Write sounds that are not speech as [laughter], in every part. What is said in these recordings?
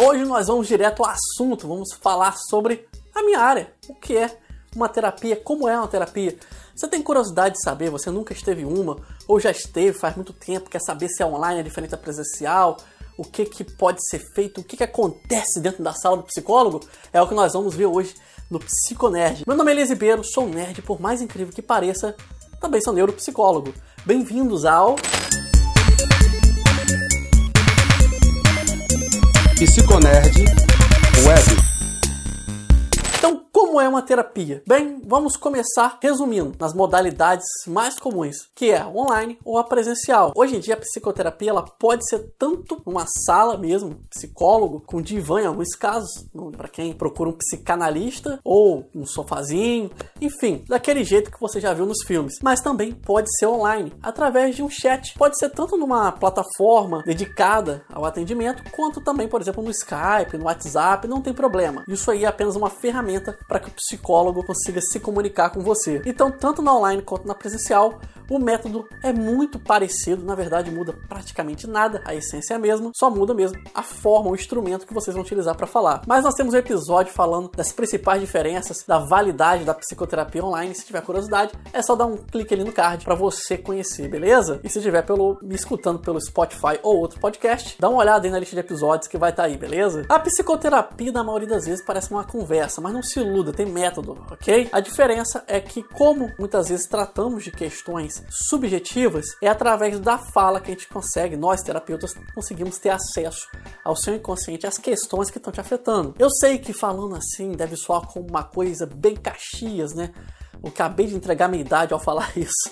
Hoje nós vamos direto ao assunto, vamos falar sobre a minha área, o que é uma terapia, como é uma terapia. Você tem curiosidade de saber, você nunca esteve uma, ou já esteve faz muito tempo, quer saber se é online, é diferente da presencial, o que, que pode ser feito, o que, que acontece dentro da sala do psicólogo, é o que nós vamos ver hoje no Psiconerd. Meu nome é Elias Ribeiro, sou nerd, por mais incrível que pareça, também sou neuropsicólogo. Bem-vindos ao... Psiconerd Web. Então, como é uma terapia? Bem, vamos começar resumindo nas modalidades mais comuns, que é a online ou a presencial. Hoje em dia a psicoterapia ela pode ser tanto uma sala mesmo, psicólogo com divã em alguns casos, para quem procura um psicanalista ou um sofazinho, enfim, daquele jeito que você já viu nos filmes. Mas também pode ser online, através de um chat. Pode ser tanto numa plataforma dedicada ao atendimento, quanto também, por exemplo, no Skype, no WhatsApp, não tem problema. Isso aí é apenas uma ferramenta ferramenta para que o psicólogo consiga se comunicar com você. Então, tanto na online quanto na presencial, o método é muito parecido, na verdade muda praticamente nada, a essência é a mesma, só muda mesmo a forma, o instrumento que vocês vão utilizar para falar. Mas nós temos um episódio falando das principais diferenças, da validade da psicoterapia online. Se tiver curiosidade, é só dar um clique ali no card para você conhecer, beleza? E se tiver pelo, me escutando pelo Spotify ou outro podcast, dá uma olhada aí na lista de episódios que vai estar tá aí, beleza? A psicoterapia, na maioria das vezes, parece uma conversa, mas não se iluda, tem método, ok? A diferença é que, como muitas vezes tratamos de questões subjetivas, é através da fala que a gente consegue, nós terapeutas, conseguimos ter acesso ao seu inconsciente, às questões que estão te afetando. Eu sei que falando assim deve soar como uma coisa bem caxias, né? Eu acabei de entregar minha idade ao falar [laughs] isso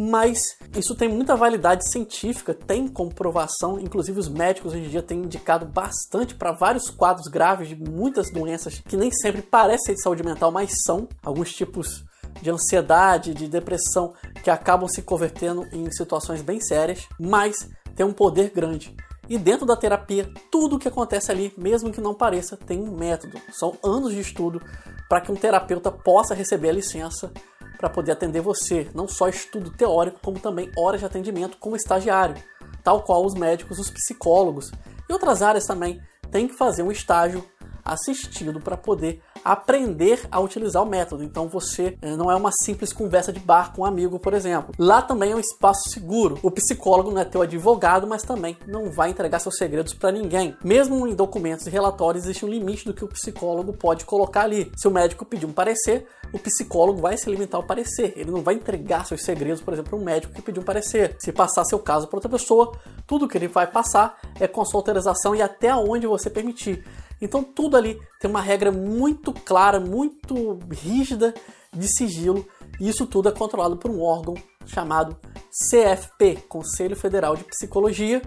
mas isso tem muita validade científica, tem comprovação, inclusive os médicos hoje em dia têm indicado bastante para vários quadros graves de muitas doenças que nem sempre parecem de saúde mental, mas são alguns tipos de ansiedade, de depressão que acabam se convertendo em situações bem sérias, mas tem um poder grande. E dentro da terapia, tudo o que acontece ali, mesmo que não pareça, tem um método. São anos de estudo para que um terapeuta possa receber a licença para poder atender você, não só estudo teórico, como também horas de atendimento como estagiário, tal qual os médicos, os psicólogos e outras áreas também têm que fazer um estágio assistido para poder aprender a utilizar o método. Então você eh, não é uma simples conversa de bar com um amigo, por exemplo. Lá também é um espaço seguro. O psicólogo não é teu advogado, mas também não vai entregar seus segredos para ninguém. Mesmo em documentos e relatórios existe um limite do que o psicólogo pode colocar ali. Se o médico pedir um parecer, o psicólogo vai se limitar ao parecer. Ele não vai entregar seus segredos, por exemplo, para um médico que pediu um parecer. Se passar seu caso para outra pessoa, tudo que ele vai passar é com sua autorização e até onde você permitir. Então tudo ali tem uma regra muito clara, muito rígida de sigilo, e isso tudo é controlado por um órgão chamado CFP, Conselho Federal de Psicologia,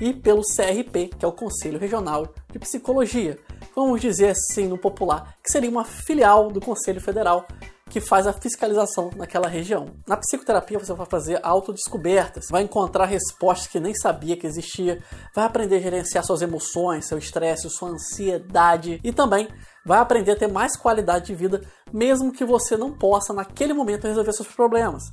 e pelo CRP, que é o Conselho Regional de Psicologia. Vamos dizer assim no popular, que seria uma filial do Conselho Federal que faz a fiscalização naquela região. Na psicoterapia você vai fazer autodescobertas, vai encontrar respostas que nem sabia que existia, vai aprender a gerenciar suas emoções, seu estresse, sua ansiedade e também vai aprender a ter mais qualidade de vida, mesmo que você não possa naquele momento resolver seus problemas.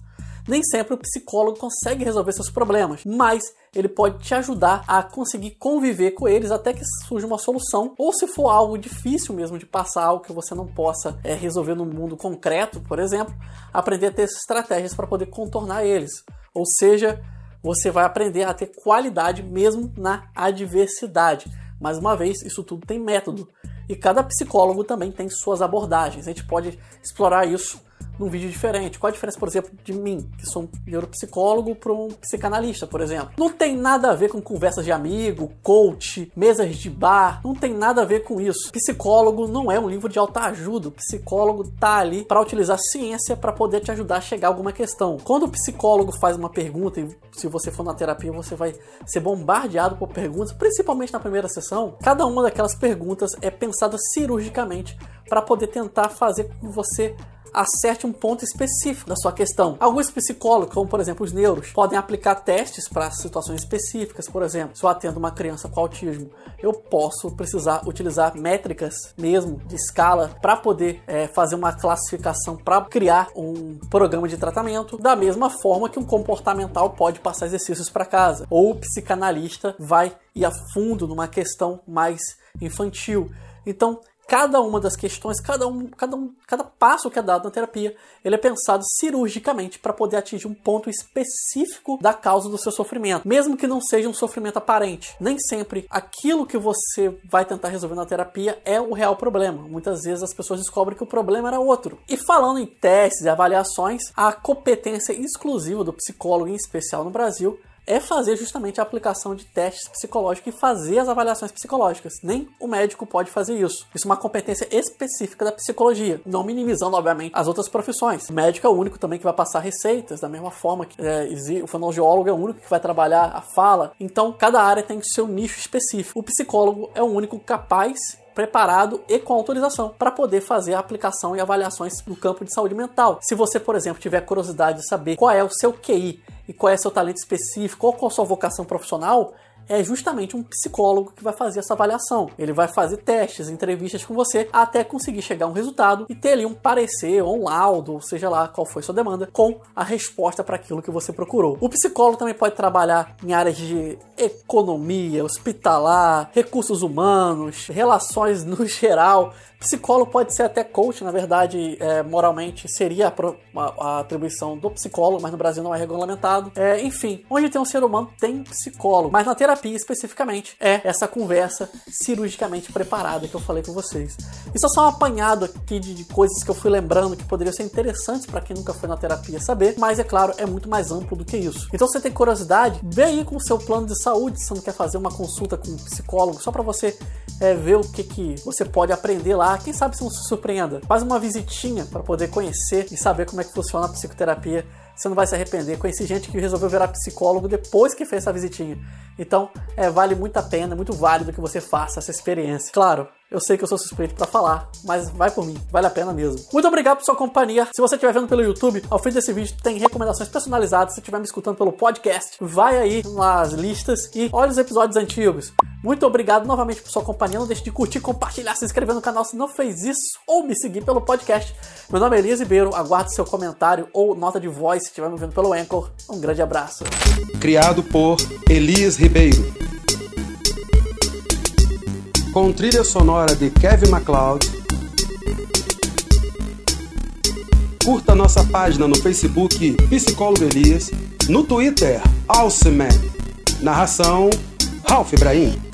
Nem sempre o psicólogo consegue resolver seus problemas, mas ele pode te ajudar a conseguir conviver com eles até que surja uma solução. Ou se for algo difícil mesmo de passar, algo que você não possa é, resolver no mundo concreto, por exemplo, aprender a ter estratégias para poder contornar eles. Ou seja, você vai aprender a ter qualidade mesmo na adversidade. Mais uma vez, isso tudo tem método. E cada psicólogo também tem suas abordagens. A gente pode explorar isso num vídeo diferente. Qual a diferença, por exemplo, de mim, que sou um neuropsicólogo, para um psicanalista, por exemplo? Não tem nada a ver com conversas de amigo, coach, mesas de bar, não tem nada a ver com isso. Psicólogo não é um livro de alta ajuda. O psicólogo tá ali para utilizar ciência para poder te ajudar a chegar a alguma questão. Quando o psicólogo faz uma pergunta, e se você for na terapia, você vai ser bombardeado por perguntas, principalmente na primeira sessão, cada uma daquelas perguntas é pensada cirurgicamente para poder tentar fazer com que você acerte um ponto específico da sua questão. Alguns psicólogos, como por exemplo os neuros, podem aplicar testes para situações específicas. Por exemplo, se eu atendo uma criança com autismo, eu posso precisar utilizar métricas mesmo de escala para poder é, fazer uma classificação para criar um programa de tratamento. Da mesma forma que um comportamental pode passar exercícios para casa, ou o psicanalista vai ir a fundo numa questão mais infantil. Então, cada uma das questões, cada um, cada um, cada passo que é dado na terapia, ele é pensado cirurgicamente para poder atingir um ponto específico da causa do seu sofrimento, mesmo que não seja um sofrimento aparente. Nem sempre aquilo que você vai tentar resolver na terapia é o real problema. Muitas vezes as pessoas descobrem que o problema era outro. E falando em testes e avaliações, a competência exclusiva do psicólogo, em especial no Brasil, é fazer justamente a aplicação de testes psicológicos e fazer as avaliações psicológicas. Nem o médico pode fazer isso. Isso é uma competência específica da psicologia, não minimizando, obviamente, as outras profissões. O médico é o único também que vai passar receitas, da mesma forma que é, o fonoaudiólogo é o único que vai trabalhar a fala. Então, cada área tem seu nicho específico. O psicólogo é o único capaz preparado e com autorização para poder fazer a aplicação e avaliações no campo de saúde mental. Se você, por exemplo, tiver curiosidade de saber qual é o seu QI e qual é seu talento específico? Ou qual sua vocação profissional, é justamente um psicólogo que vai fazer essa avaliação. Ele vai fazer testes, entrevistas com você até conseguir chegar a um resultado e ter ali um parecer ou um laudo, ou seja lá qual foi sua demanda, com a resposta para aquilo que você procurou. O psicólogo também pode trabalhar em áreas de economia, hospitalar, recursos humanos, relações no [laughs] geral. Psicólogo pode ser até coach, na verdade, é, moralmente seria a, a, a, atribuição do psicólogo, mas no Brasil não é regulamentado. É, enfim, onde tem um ser humano tem psicólogo, mas na terapia especificamente é essa conversa cirurgicamente preparada que eu falei com vocês. Isso é só um apanhado aqui de, de coisas que eu fui lembrando que poderiam ser interessantes para quem nunca foi na terapia saber, mas é claro, é muito mais amplo do que isso. Então, se você tem curiosidade, vem aí com o seu plano de saúde, se você não quer fazer uma consulta com um psicólogo, só para você é, ver o que, que você pode aprender lá quem sabe se não se surpreenda. Faz uma visitinha para poder conhecer e saber como é que funciona a psicoterapia. Você não vai se arrepender. Conheci gente que resolveu virar psicólogo depois que fez essa visitinha. Então, é, vale muito a pena, é muito válido que você faça essa experiência. Claro, eu sei que eu sou suspeito para falar, mas vai por mim, vale a pena mesmo. Muito obrigado por sua companhia. Se você estiver vendo pelo YouTube, ao fim desse vídeo tem recomendações personalizadas. Se estiver me escutando pelo podcast, vai aí nas listas e olha os episódios antigos. Muito obrigado novamente por sua companhia. Não deixe de curtir, compartilhar, se inscrever no canal se não fez isso, ou me seguir pelo podcast. Meu nome é Elias Ribeiro, aguardo seu comentário ou nota de voz se estiver me vendo pelo Anchor. Um grande abraço. Criado por Elias Ribeiro com trilha sonora de Kevin MacLeod. Curta nossa página no Facebook Psicólogo Elias, no Twitter Alceman. Narração Ralph Ibrahim.